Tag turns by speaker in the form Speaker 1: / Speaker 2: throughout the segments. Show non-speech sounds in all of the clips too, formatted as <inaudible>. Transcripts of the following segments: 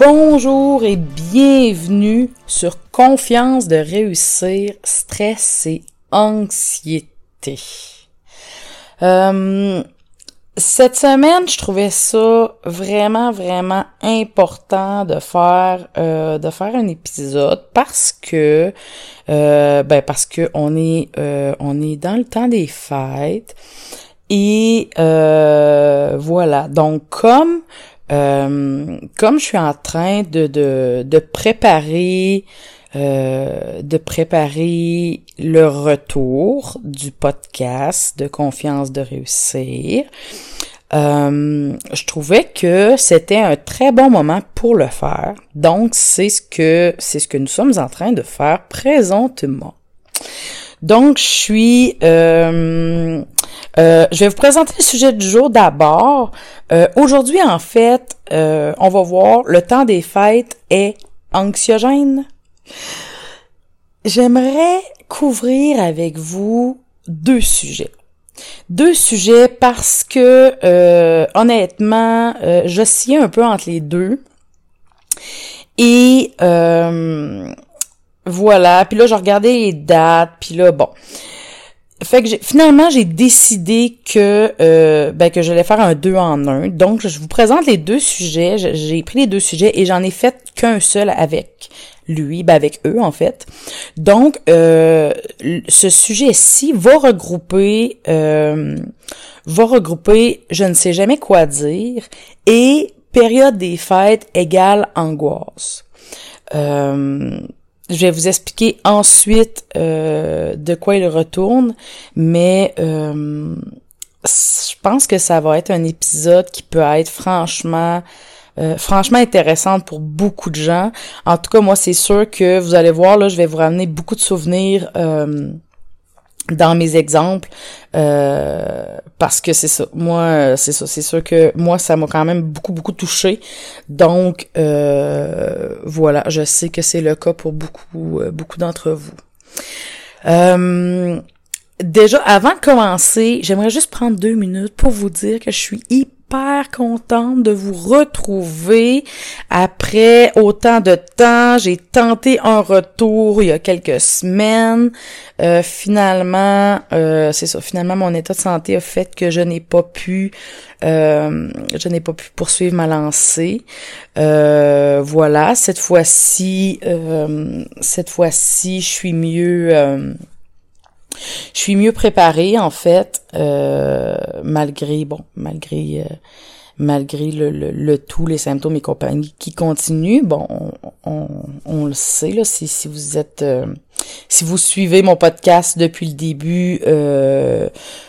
Speaker 1: Bonjour et bienvenue sur Confiance de réussir, stress et anxiété. Euh, cette semaine, je trouvais ça vraiment vraiment important de faire euh, de faire un épisode parce que euh, ben parce que on est euh, on est dans le temps des fêtes et voilà donc comme comme je suis en train de de, de préparer euh, de préparer le retour du podcast de confiance de réussir. Euh, je trouvais que c'était un très bon moment pour le faire. Donc c'est ce que c'est ce que nous sommes en train de faire présentement. Donc je suis euh, je vais vous présenter le sujet du jour d'abord. Aujourd'hui en fait, on va voir le temps des fêtes est anxiogène. J'aimerais couvrir avec vous deux sujets. Deux sujets parce que euh, honnêtement, euh, j'oscillais un peu entre les deux. Et euh, voilà, puis là je regardais les dates, puis là bon. Fait que finalement j'ai décidé que euh, ben, que j'allais faire un deux en un. Donc je vous présente les deux sujets. J'ai pris les deux sujets et j'en ai fait qu'un seul avec lui, ben avec eux en fait. Donc, euh, ce sujet-ci va regrouper, euh, va regrouper, je ne sais jamais quoi dire, et période des fêtes égale angoisse. Euh, je vais vous expliquer ensuite de quoi il retourne, mais je pense que ça va être un épisode qui peut être franchement euh, franchement intéressante pour beaucoup de gens. En tout cas, moi, c'est sûr que vous allez voir, là, je vais vous ramener beaucoup de souvenirs euh, dans mes exemples euh, parce que c'est ça. Moi, c'est ça. C'est sûr que moi, ça m'a quand même beaucoup, beaucoup touché. Donc, voilà, je sais que c'est le cas pour beaucoup, beaucoup d'entre vous. Déjà, avant de commencer, j'aimerais juste prendre deux minutes pour vous dire que je suis hyper super contente de vous retrouver après autant de temps. J'ai tenté un retour il y a quelques semaines. Euh, finalement, euh, c'est ça. Finalement, mon état de santé a fait que je n'ai pas pu, euh, je n'ai pas pu poursuivre ma lancée. voilà. Cette fois-ci, cette fois-ci, je suis mieux je suis mieux préparée en fait, euh, malgré bon, malgré euh, malgré le, le, tout, les symptômes et compagnie qui continuent. Bon, on, on, le sait là, si, si vous êtes, euh, si vous suivez mon podcast depuis le début,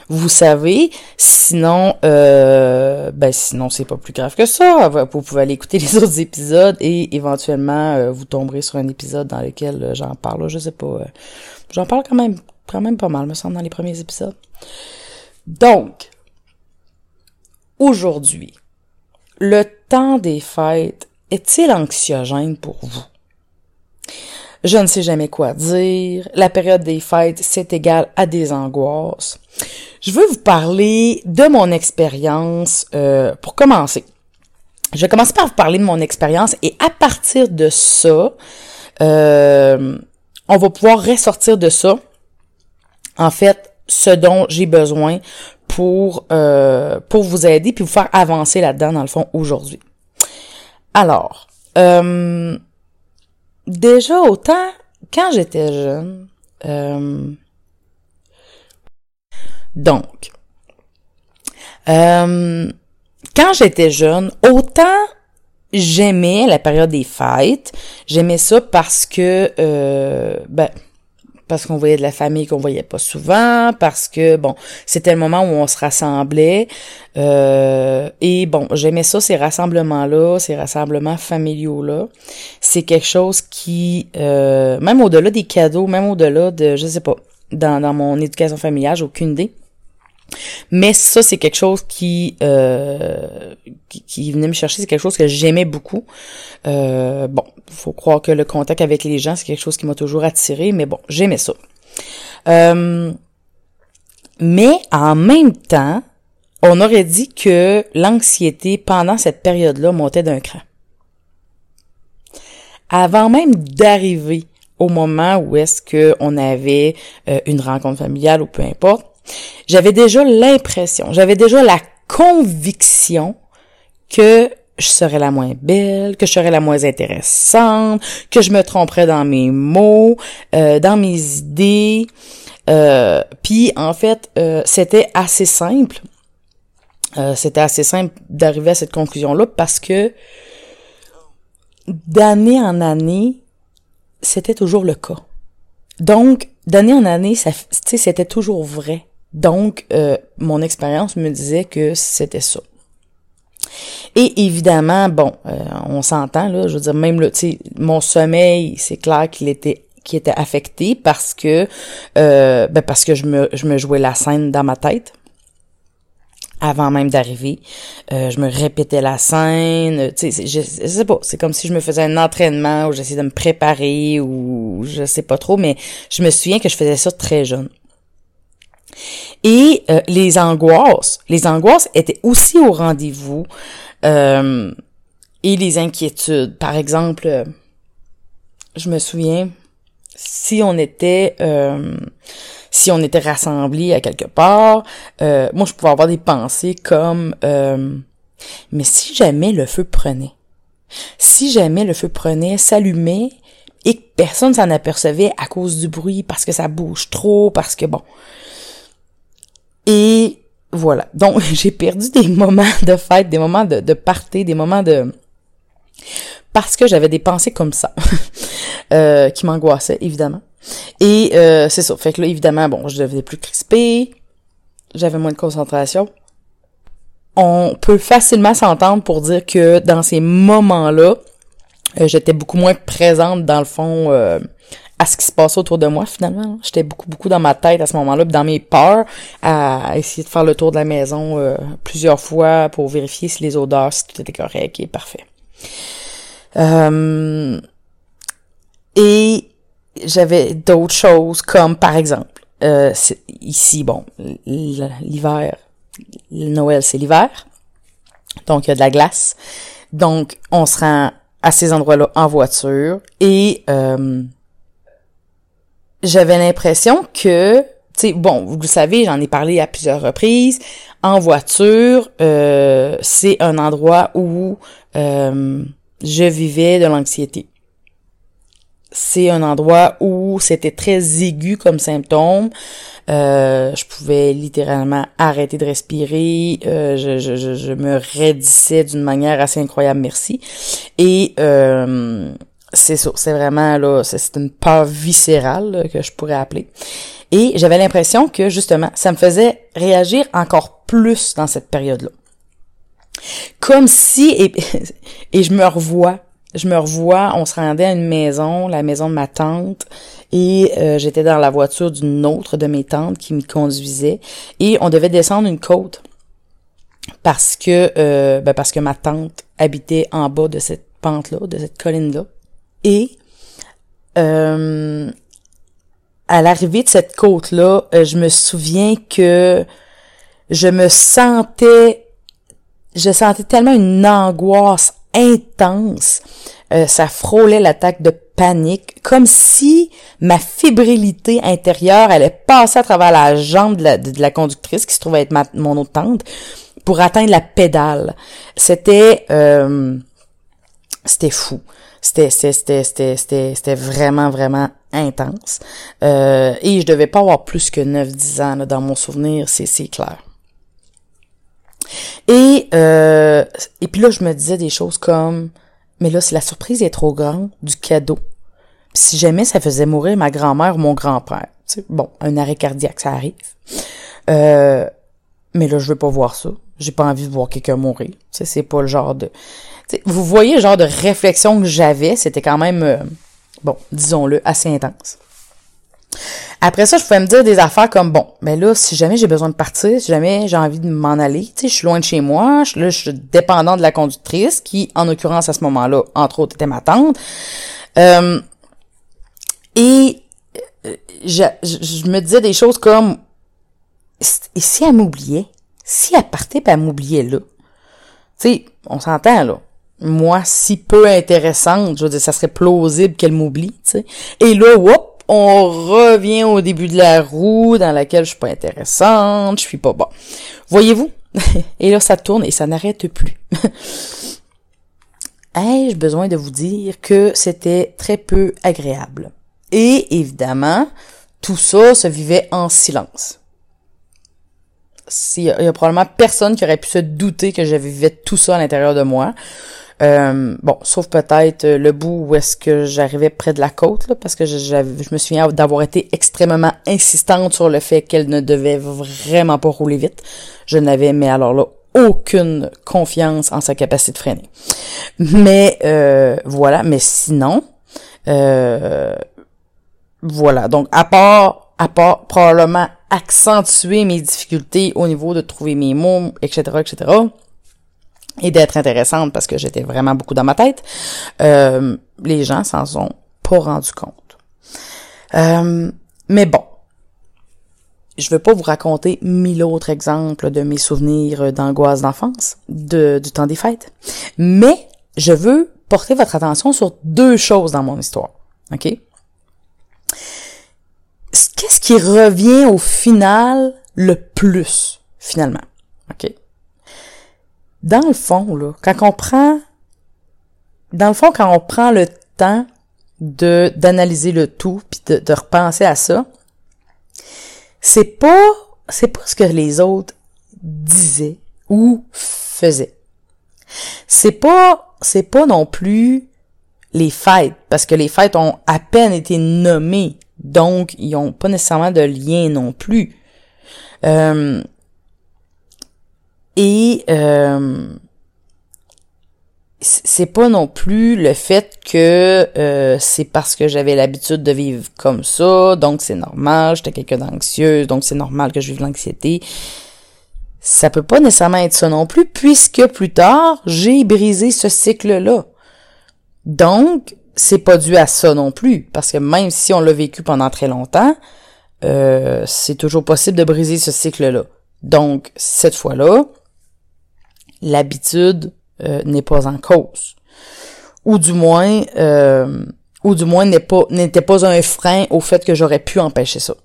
Speaker 1: vous savez. Sinon, ben sinon c'est pas plus grave que ça. Vous pouvez aller écouter <laughs> les autres épisodes et éventuellement vous tomberez sur un épisode dans lequel j'en parle. Je sais pas, j'en parle quand même même pas mal, me semble, dans les premiers épisodes. Donc, aujourd'hui, le temps des fêtes est-il anxiogène pour vous? Je ne sais jamais quoi dire. La période des fêtes, c'est égal à des angoisses. Je veux vous parler de mon expérience euh, pour commencer. Je vais commencer par vous parler de mon expérience et à partir de ça, euh, on va pouvoir ressortir de ça en fait ce dont j'ai besoin pour euh, pour vous aider puis vous faire avancer là-dedans dans le fond aujourd'hui. Alors, euh, déjà autant quand j'étais jeune, euh, donc quand j'étais jeune, autant j'aimais la période des fêtes, j'aimais ça parce que ben parce qu'on voyait de la famille qu'on voyait pas souvent, parce que bon, c'était le moment où on se rassemblait. Euh, et bon, j'aimais ça, ces rassemblements-là, ces rassemblements familiaux-là. C'est quelque chose qui, euh, même au-delà des cadeaux, même au-delà de, je sais pas, dans, dans mon éducation familiale, j'ai aucune idée. Mais ça, c'est quelque chose qui, euh, qui, venait me chercher, c'est quelque chose que j'aimais beaucoup. Euh, bon, faut croire que le contact avec les gens, c'est quelque chose qui m'a toujours attiré, mais bon, j'aimais ça. Euh, mais en même temps, on aurait dit que l'anxiété pendant cette période-là montait d'un cran. Avant même d'arriver au moment où est-ce que on avait euh, une rencontre familiale ou peu importe, j'avais déjà l'impression, j'avais déjà la conviction que je serais la moins belle, que je serais la moins intéressante, que je me tromperais dans mes mots, euh, dans mes idées. Euh, Puis en fait, euh, c'était assez simple. Euh, c'était assez simple d'arriver à cette conclusion-là parce que d'année en année, c'était toujours le cas. Donc, d'année en année, c'était toujours vrai. Donc, euh, mon expérience me disait que c'était ça. Et évidemment, bon, euh, on s'entend là, je veux dire même le, tu sais, mon sommeil, c'est clair qu'il était qui était affecté parce que euh, ben parce que je me je me jouais la scène dans ma tête avant même d'arriver. je me répétais la scène, tu sais, je, je, sais pas, c'est comme si je me faisais un entraînement ou j'essayais de me préparer ou je sais pas trop, mais je me souviens que je faisais ça très jeune. Et euh, les angoisses, les angoisses étaient aussi au rendez-vous euh, et les inquiétudes. Par exemple, euh, je me souviens si on était si on était rassemblés à quelque part, moi je pouvais avoir des pensées comme mais si jamais le feu prenait, si jamais le feu prenait, s'allumait et que personne s'en apercevait à cause du bruit parce que ça bouge trop, parce que bon, et voilà. Donc, <laughs> j'ai perdu des moments de fête, des moments de, de party, des moments de... Parce que j'avais des pensées comme ça, <laughs> euh, qui m'angoissaient, évidemment. Et euh, c'est ça. Fait que là, évidemment, bon, je devenais plus crispée, j'avais moins de concentration. On peut facilement s'entendre pour dire que dans ces moments-là, euh, j'étais beaucoup moins présente dans le fond euh, à ce qui se passait autour de moi finalement. J'étais beaucoup beaucoup dans ma tête à ce moment-là, dans mes peurs, à essayer de faire le tour de la maison euh, plusieurs fois pour vérifier si les odeurs, si tout était correct et parfait. Euh, et j'avais d'autres choses comme par exemple euh, ici bon l'hiver Noël c'est l'hiver donc il y a de la glace donc on se rend à ces endroits-là en voiture et euh, j'avais l'impression que, tu sais, bon, vous le savez, j'en ai parlé à plusieurs reprises. En voiture, euh, c'est un endroit où euh, je vivais de l'anxiété. C'est un endroit où c'était très aigu comme symptôme. Euh, je pouvais littéralement arrêter de respirer. Euh, je, je, je, me raidissais d'une manière assez incroyable, merci. Et euh, c'est ça, c'est vraiment là, c'est une peur viscérale que je pourrais appeler. Et j'avais l'impression que justement, ça me faisait réagir encore plus dans cette période-là. Comme si, et, <laughs> et je me revois, je me revois, on se rendait à une maison, la maison de ma tante, et euh, j'étais dans la voiture d'une autre de mes tantes qui m'y conduisait, et on devait descendre une côte parce que euh, ben parce que ma tante habitait en bas de cette pente là, de cette colline là. Et euh, à l'arrivée de cette côte-là, euh, je me souviens que je me sentais, je sentais tellement une angoisse intense, euh, ça frôlait l'attaque de panique, comme si ma fébrilité intérieure allait passer à travers la jambe de la, conductrice qui se trouvait être mon autre pour atteindre la pédale. C'était c'était fou. C'était c'était c'était c'était c'était vraiment vraiment intense. Euh, et je devais pas avoir plus que 9-10 ans dans mon souvenir, c'est c'est clair. Et euh, et puis là je me disais des choses comme mais là si la surprise est trop grande du cadeau, si jamais ça faisait mourir ma grand-mère ou mon grand-père. Bon, un arrêt cardiaque, ça arrive. Euh, mais là, je veux pas voir ça. J'ai pas envie de voir quelqu'un mourir. C'est pas le genre de... vous voyez le genre de réflexion que j'avais, c'était quand même, euh, bon, disons-le, assez intense. Après ça, je pouvais me dire des affaires comme bon, mais là, si jamais j'ai besoin de partir, si jamais j'ai envie de m'en aller, tu sais, je suis loin de chez moi, je, là, je suis dépendant de la conductrice, qui, en l'occurrence, à ce moment-là, entre autres, était ma tante. Euh, et euh, je, je, me disais des choses comme et si elle m'oubliait? Si elle partait pas elle m'oubliait là? Tu sais, on s'entend là. Moi, si peu intéressante, je veux dire, ça serait plausible qu'elle m'oublie, tu sais. Et là, hop, on revient au début de la roue dans laquelle je suis pas intéressante, je suis pas bon. Voyez-vous? <laughs> et là, ça tourne et ça n'arrête plus. <laughs> Ai-je besoin de vous dire que c'était très peu agréable? Et évidemment, tout ça se vivait en silence. Il y, a, probablement personne qui aurait pu se douter que je vivais tout ça à l'intérieur de moi. Euh, bon, sauf peut-être le bout où est-ce que j'arrivais près de la côte, parce que je, je me souviens d'avoir été extrêmement insistante sur le fait qu'elle ne devait vraiment pas rouler vite. Je n'avais, mais alors là, aucune confiance en sa capacité de freiner. Mais euh, voilà, mais sinon, euh, voilà. Donc, à part, à part probablement accentuer mes difficultés au niveau de trouver mes mots, etc., etc., et d'être intéressante parce que j'étais vraiment beaucoup dans ma tête, euh, les gens s'en sont pas rendus compte. Euh, mais bon, je veux pas vous raconter mille autres exemples de mes souvenirs d'angoisse d'enfance, de, du temps des fêtes, mais je veux porter votre attention sur deux choses dans mon histoire. OK? Qu'est-ce qui revient au final le plus, finalement? OK? Dans le fond, là, quand on prend, dans le fond, quand on prend le temps de, d'analyser le tout puis de, de repenser à ça, c'est pas, c'est pas ce que les autres disaient ou faisaient. C'est pas, c'est pas non plus les fêtes, parce que les fêtes ont à peine été nommées donc, ils n'ont pas nécessairement de lien non plus. Euh, et euh, c'est pas non plus le fait que euh, c'est parce que j'avais l'habitude de vivre comme ça, donc c'est normal, j'étais quelqu'un d'anxieux, donc c'est normal que je vive l'anxiété. Ça peut pas nécessairement être ça non plus, puisque plus tard, j'ai brisé ce cycle-là. Donc, c'est pas dû à ça non plus, parce que même si on l'a vécu pendant très longtemps, euh, c'est toujours possible de briser ce cycle-là. Donc, cette fois-là, l'habitude euh, n'est pas en cause. Ou du moins, euh, ou du moins pas, n'était pas un frein au fait que j'aurais pu empêcher ça.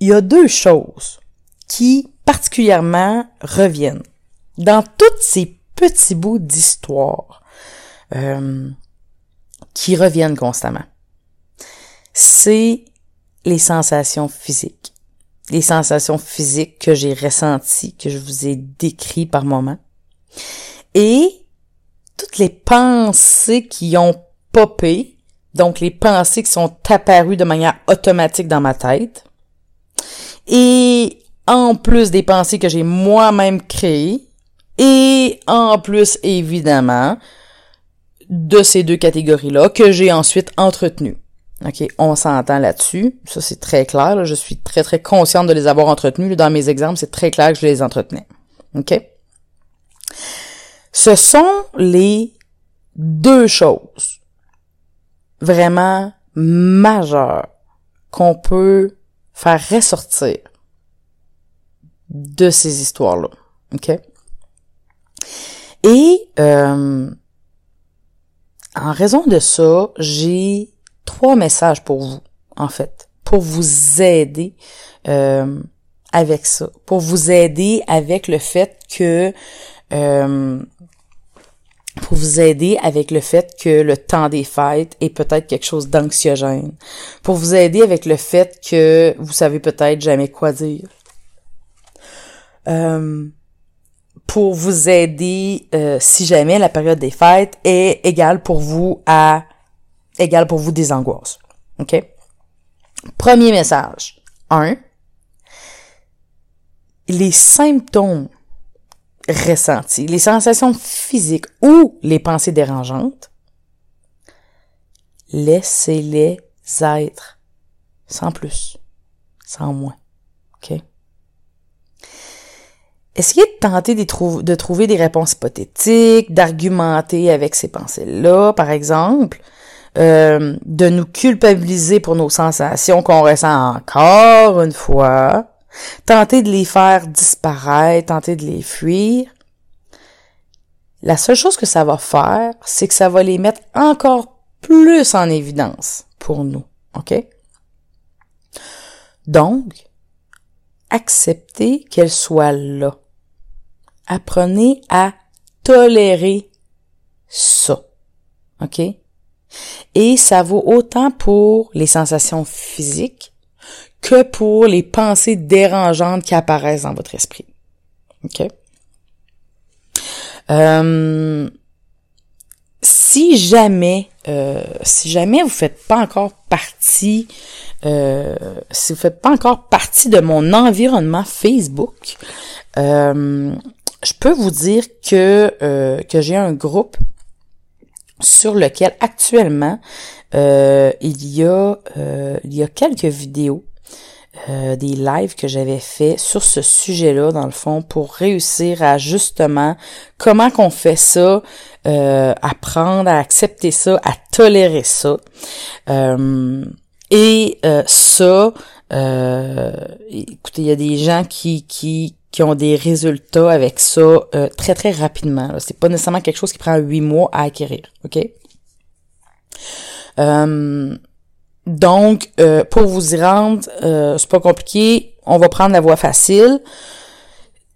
Speaker 1: Il y a deux choses qui particulièrement reviennent dans tous ces petits bouts d'histoire. Euh, qui reviennent constamment. C'est les sensations physiques. Les sensations physiques que j'ai ressenties, que je vous ai décrites par moments. Et toutes les pensées qui ont popé, donc les pensées qui sont apparues de manière automatique dans ma tête. Et en plus des pensées que j'ai moi-même créées. Et en plus, évidemment, de ces deux catégories-là que j'ai ensuite entretenues. OK, on s'entend là-dessus. Ça, c'est très clair. Je suis très, très consciente de les avoir entretenues. Dans mes exemples, c'est très clair que je les entretenais. OK? Ce sont les deux choses vraiment majeures qu'on peut faire ressortir de ces histoires-là. OK? Et euh, en raison de ça, j'ai trois messages pour vous, en fait, pour vous aider euh, avec ça, pour vous aider avec le fait que euh, pour vous aider avec le fait que le temps des fêtes est peut-être quelque chose d'anxiogène, pour vous aider avec le fait que vous savez peut-être jamais quoi dire. Euh, pour vous aider euh, si jamais la période des fêtes est égale pour vous à égale pour vous des angoisses. OK? Premier message. 1. Les symptômes ressentis, les sensations physiques ou les pensées dérangeantes, laissez-les être. Sans plus. Sans moins. OK? Essayez de tenter de, de trouver des réponses hypothétiques, d'argumenter avec ces pensées-là, par exemple, euh, de nous culpabiliser pour nos sensations qu'on ressent encore une fois, tenter de les faire disparaître, tenter de les fuir. La seule chose que ça va faire, c'est que ça va les mettre encore plus en évidence pour nous. OK? Donc, acceptez qu'elles soient là. Apprenez à tolérer ça. OK? Et ça vaut autant pour les sensations physiques que pour les pensées dérangeantes qui apparaissent dans votre esprit. OK? Euh, si jamais, euh, si jamais vous faites pas encore partie, euh, si vous faites pas encore partie de mon environnement Facebook, je peux vous dire que que j'ai un groupe sur lequel actuellement euh, il y a euh, il y a quelques vidéos euh, des lives que j'avais fait sur ce sujet-là dans le fond pour réussir à justement comment qu'on fait ça apprendre à accepter ça à tolérer ça. Et ça écoutez il y a des gens qui qui qui ont des résultats avec ça euh, très très rapidement. C'est pas nécessairement quelque chose qui prend huit mois à acquérir, ok? Euh, donc, euh, pour vous y rendre, c'est pas compliqué. On va prendre la voie facile.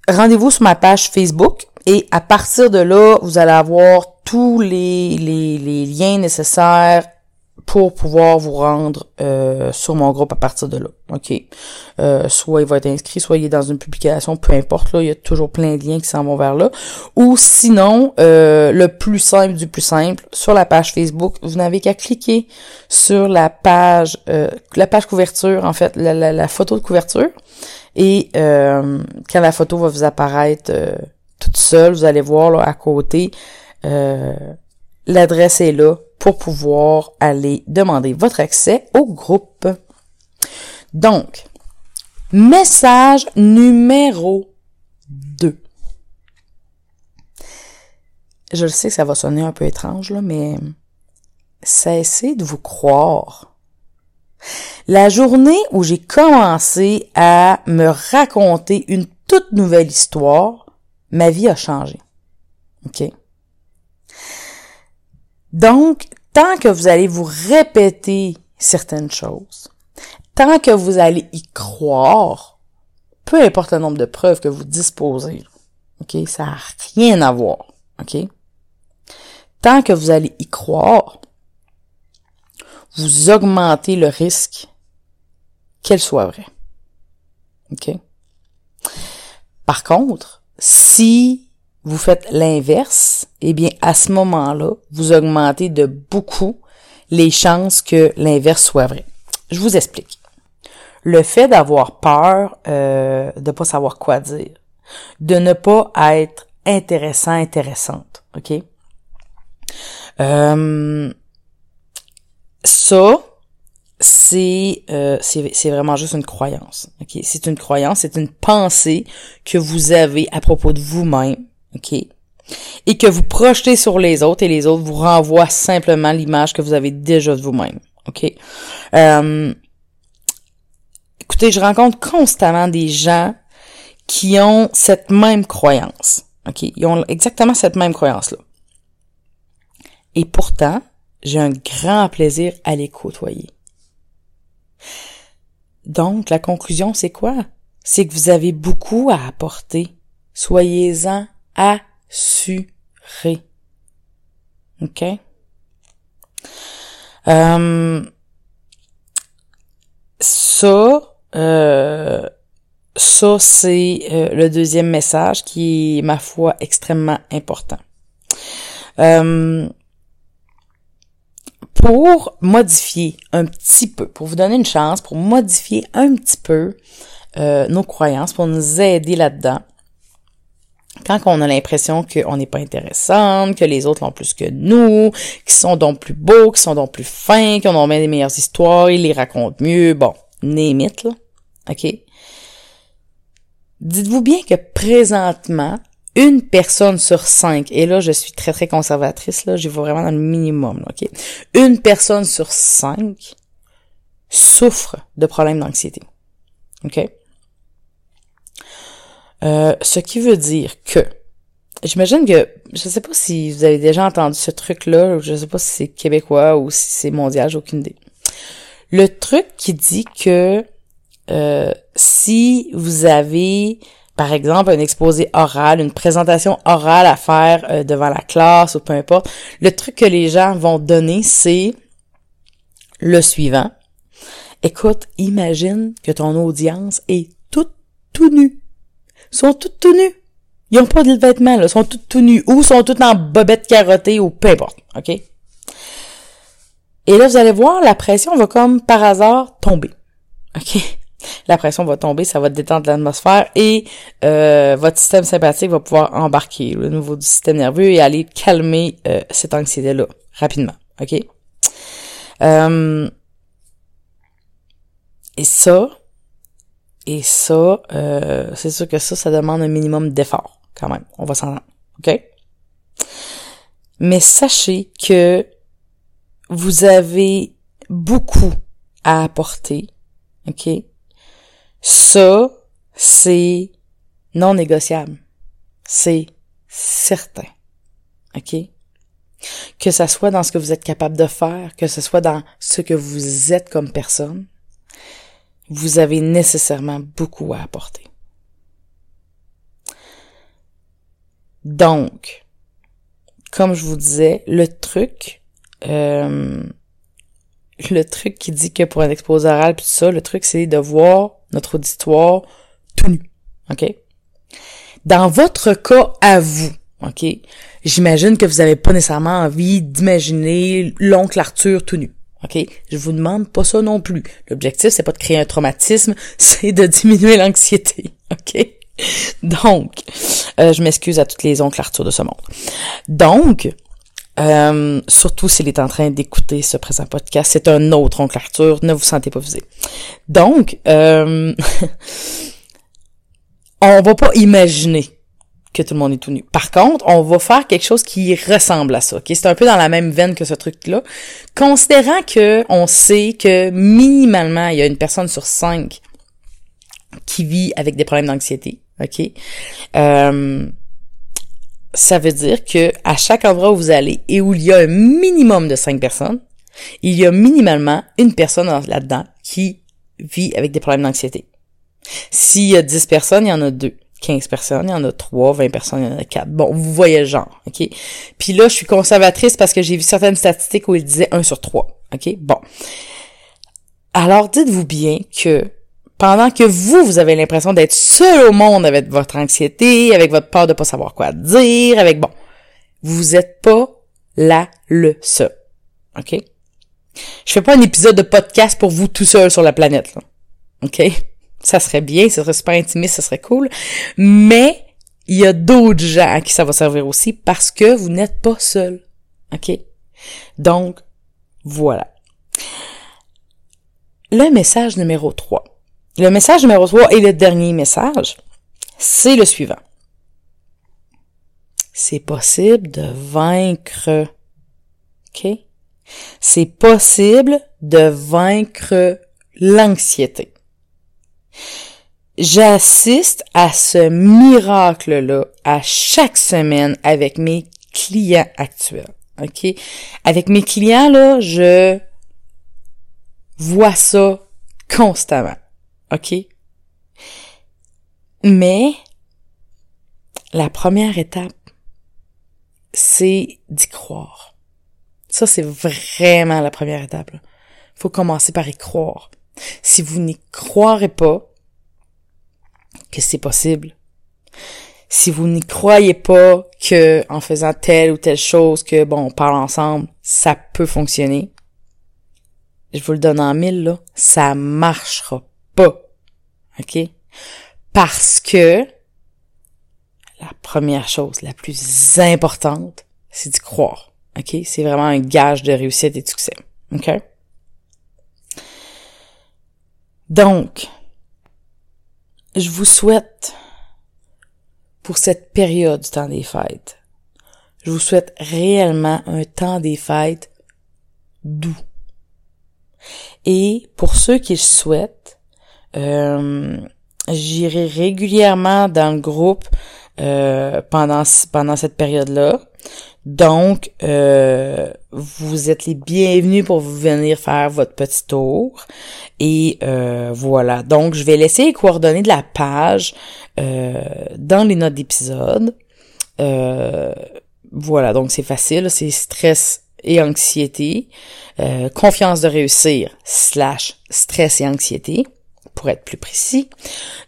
Speaker 1: Rendez-vous sur ma page Facebook et à partir de là, vous allez avoir tous les, les, les liens nécessaires pour pouvoir vous rendre euh, sur mon groupe à partir de là. OK? Euh, soit il va être inscrit, soit il est dans une publication, peu importe, là, il y a toujours plein de liens qui s'en vont vers là. Ou sinon, euh, le plus simple du plus simple, sur la page Facebook, vous n'avez qu'à cliquer sur la page la page couverture, en fait, la, photo de couverture. Et quand la photo va vous apparaître toute seule, vous allez voir là à côté, l'adresse est là pour pouvoir aller demander votre accès au groupe. Donc, message numéro 2. Je sais que ça va sonner un peu étrange, là, mais cessez de vous croire. La journée où j'ai commencé à me raconter une toute nouvelle histoire, ma vie a changé. Donc, tant que vous allez vous répéter certaines choses, tant que vous allez y croire, peu importe le nombre de preuves que vous disposez, ok, ça n'a rien à voir, ok? Tant que vous allez y croire, vous augmentez le risque qu'elle soit vraie. OK? Par contre, si vous faites l'inverse, eh bien, à ce moment-là, vous augmentez de beaucoup les chances que l'inverse soit vrai. Je vous explique. Le fait d'avoir peur, euh, de pas savoir quoi dire, de ne pas être intéressant, intéressante, ok? Euh, ça, c'est euh, c'est vraiment juste une croyance. ok? C'est une croyance, c'est une pensée que vous avez à propos de vous-même OK? Et que vous projetez sur les autres et les autres vous renvoient simplement l'image que vous avez déjà de vous-même. OK? Euh, écoutez, je rencontre constamment des gens qui ont cette même croyance. OK? Ils ont exactement cette même croyance-là. Et pourtant, j'ai un grand plaisir à les côtoyer. Donc, la conclusion, c'est quoi? C'est que vous avez beaucoup à apporter. Soyez-en assuré. OK? Euh, ça, euh, ça, c'est euh, le deuxième message qui est, ma foi, extrêmement important. pour modifier un petit peu, pour vous donner une chance, pour modifier un petit peu euh, nos croyances, pour nous aider là-dedans, quand on a l'impression qu'on n'est pas intéressante, que les autres l'ont plus que nous, qui sont donc plus beaux, qui sont donc plus fins, qui ont donc des meilleures histoires, ils les racontent mieux, bon, némite, là, ok? Dites-vous bien que présentement, une personne sur cinq, et là je suis très très conservatrice, là, je vais vraiment dans le minimum, ok? Une personne sur cinq souffre de problèmes d'anxiété. OK? Euh, ce qui veut dire que, j'imagine que, je sais pas si vous avez déjà entendu ce truc-là, je sais pas si c'est québécois ou si c'est mondial, j'ai aucune idée. Le truc qui dit que euh, si vous avez, par exemple, un exposé oral, une présentation orale à faire euh, devant la classe ou peu importe, le truc que les gens vont donner, c'est le suivant. Écoute, imagine que ton audience est toute tout nue sont toutes tout nus. Ils ont pas de vêtements, là, sont toutes tout nus. Ou sont toutes en bobette carottée ou peu importe. OK? Et là, vous allez voir, la pression va comme par hasard tomber. OK? La pression va tomber, ça va détendre l'atmosphère et euh, votre système sympathique va pouvoir embarquer le niveau du système nerveux et aller calmer euh, cette anxiété-là rapidement. OK? Euh, et ça, et ça, euh, c'est sûr que ça, ça demande un minimum d'effort, quand même. On va s'en. OK? Mais sachez que vous avez beaucoup à apporter. OK? Ça, c'est non négociable. C'est certain. OK? Que ça soit dans ce que vous êtes capable de faire, que ce soit dans ce que vous êtes comme personne, vous avez nécessairement beaucoup à apporter. Donc, comme je vous disais, le truc, euh, le truc qui dit que pour un exposé oral tout ça, le truc c'est de voir notre auditoire tout nu, ok? Dans votre cas à vous, ok? J'imagine que vous n'avez pas nécessairement envie d'imaginer l'oncle Arthur tout nu. OK? Je vous demande pas ça non plus. L'objectif, c'est pas de créer un traumatisme, <laughs> c'est de diminuer l'anxiété. <laughs> OK? Donc, euh, je m'excuse à toutes les oncles Arthur de ce monde. Donc, euh, surtout s'il est en train d'écouter ce présent podcast, c'est un autre oncle Arthur, ne vous sentez pas visé. Donc, euh, <laughs> on va pas imaginer que tout le monde est tout nu. Par contre, on va faire quelque chose qui ressemble à ça. Okay? C'est un peu dans la même veine que ce truc-là. Considérant que on sait que minimalement, il y a une personne sur cinq qui vit avec des problèmes d'anxiété. OK? Euh, ça veut dire que à chaque endroit où vous allez et où il y a un minimum de cinq personnes, il y a minimalement une personne là-dedans qui vit avec des problèmes d'anxiété. S'il y a dix personnes, il y en a deux. 15 personnes, il y en a 3, 20 personnes, il y en a 4. Bon, vous voyez le genre, OK? Puis là, je suis conservatrice parce que j'ai vu certaines statistiques où il disait 1 sur 3, OK? Bon. Alors, dites-vous bien que pendant que vous, vous avez l'impression d'être seul au monde avec votre anxiété, avec votre peur de pas savoir quoi dire, avec, bon, vous êtes pas là le seul, OK? Je fais pas un épisode de podcast pour vous tout seul sur la planète, là. OK? Ça serait bien, ça serait super intimiste, ça serait cool. Mais il y a d'autres gens à qui ça va servir aussi parce que vous n'êtes pas seul. OK? Donc, voilà. Le message numéro 3. Le message numéro 3 et le dernier message, c'est le suivant. C'est possible de vaincre. OK? C'est possible de vaincre l'anxiété. J'assiste à ce miracle-là à chaque semaine avec mes clients actuels. OK? Avec mes clients, là, je vois ça constamment. OK? Mais la première étape, c'est d'y croire. Ça, c'est vraiment la première étape. Il faut commencer par y croire. Si vous n'y croirez pas que c'est possible, si vous n'y croyez pas que en faisant telle ou telle chose que bon on parle ensemble, ça peut fonctionner, je vous le donne en mille, là, ça marchera pas. OK? Parce que la première chose, la plus importante, c'est d'y croire. OK? C'est vraiment un gage de réussite et de succès. OK? Donc, je vous souhaite, pour cette période du temps des fêtes, je vous souhaite réellement un temps des fêtes doux. Et pour ceux qui le souhaitent, euh, j'irai régulièrement dans le groupe euh, pendant pendant cette période-là. Donc, euh, vous êtes les bienvenus pour venir faire votre petit tour. Et euh, voilà. Donc, je vais laisser les coordonnées de la page dans les notes d'épisode. voilà, donc c'est facile. C'est stress et anxiété. confiance de réussir slash stress et anxiété pour être plus précis.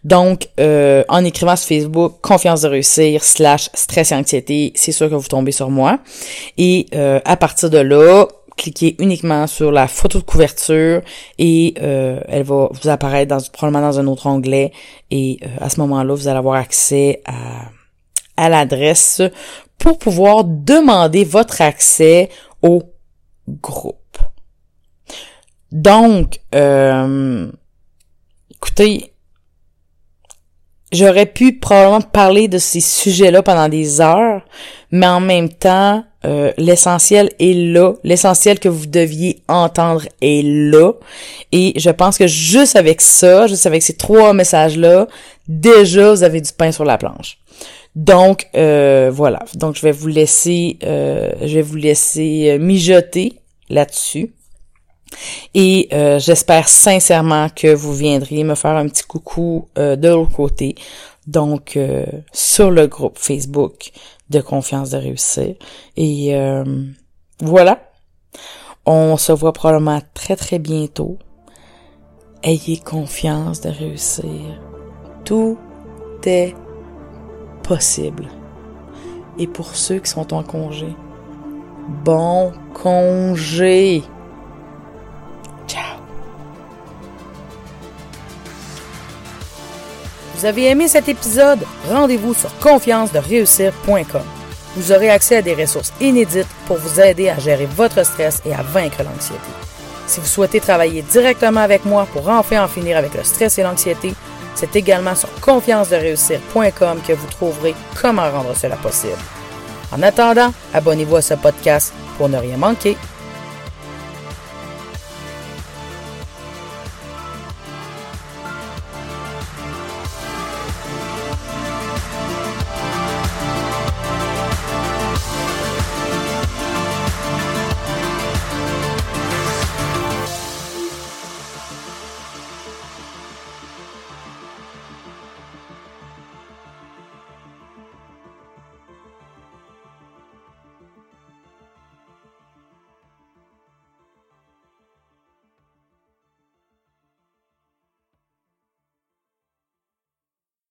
Speaker 1: Donc, euh, en écrivant sur Facebook, confiance de réussir, slash stress et anxiété, c'est sûr que vous tombez sur moi. Et euh, à partir de là, cliquez uniquement sur la photo de couverture et euh, elle va vous apparaître dans, probablement dans un autre onglet. Et à ce moment-là, vous allez avoir accès à, à l'adresse pour pouvoir demander votre accès au groupe. Donc, euh, Écoutez, j'aurais pu probablement parler de ces sujets-là pendant des heures, mais en même temps, euh, l'essentiel est là. L'essentiel que vous deviez entendre est là. Et je pense que juste avec ça, juste avec ces trois messages-là, déjà, vous avez du pain sur la planche. Donc, euh, voilà. Donc, je vais vous laisser, euh, je vais vous laisser mijoter là-dessus. Et euh, j'espère sincèrement que vous viendriez me faire un petit coucou euh, de l'autre côté. Donc, euh, sur le groupe Facebook de Confiance de réussir. Et voilà. On se voit probablement très très bientôt. Ayez confiance de réussir. Tout est possible. Et pour ceux qui sont en congé, bon congé! Vous avez aimé cet épisode, rendez-vous sur confiance-de-réussir.com. Vous aurez accès à des ressources inédites pour vous aider à gérer votre stress et à vaincre l'anxiété. Si vous souhaitez travailler directement avec moi pour enfin en finir avec le stress et l'anxiété, c'est également sur confiance-de-réussir.com que vous trouverez comment rendre cela possible. En attendant, abonnez-vous à ce podcast pour ne rien manquer.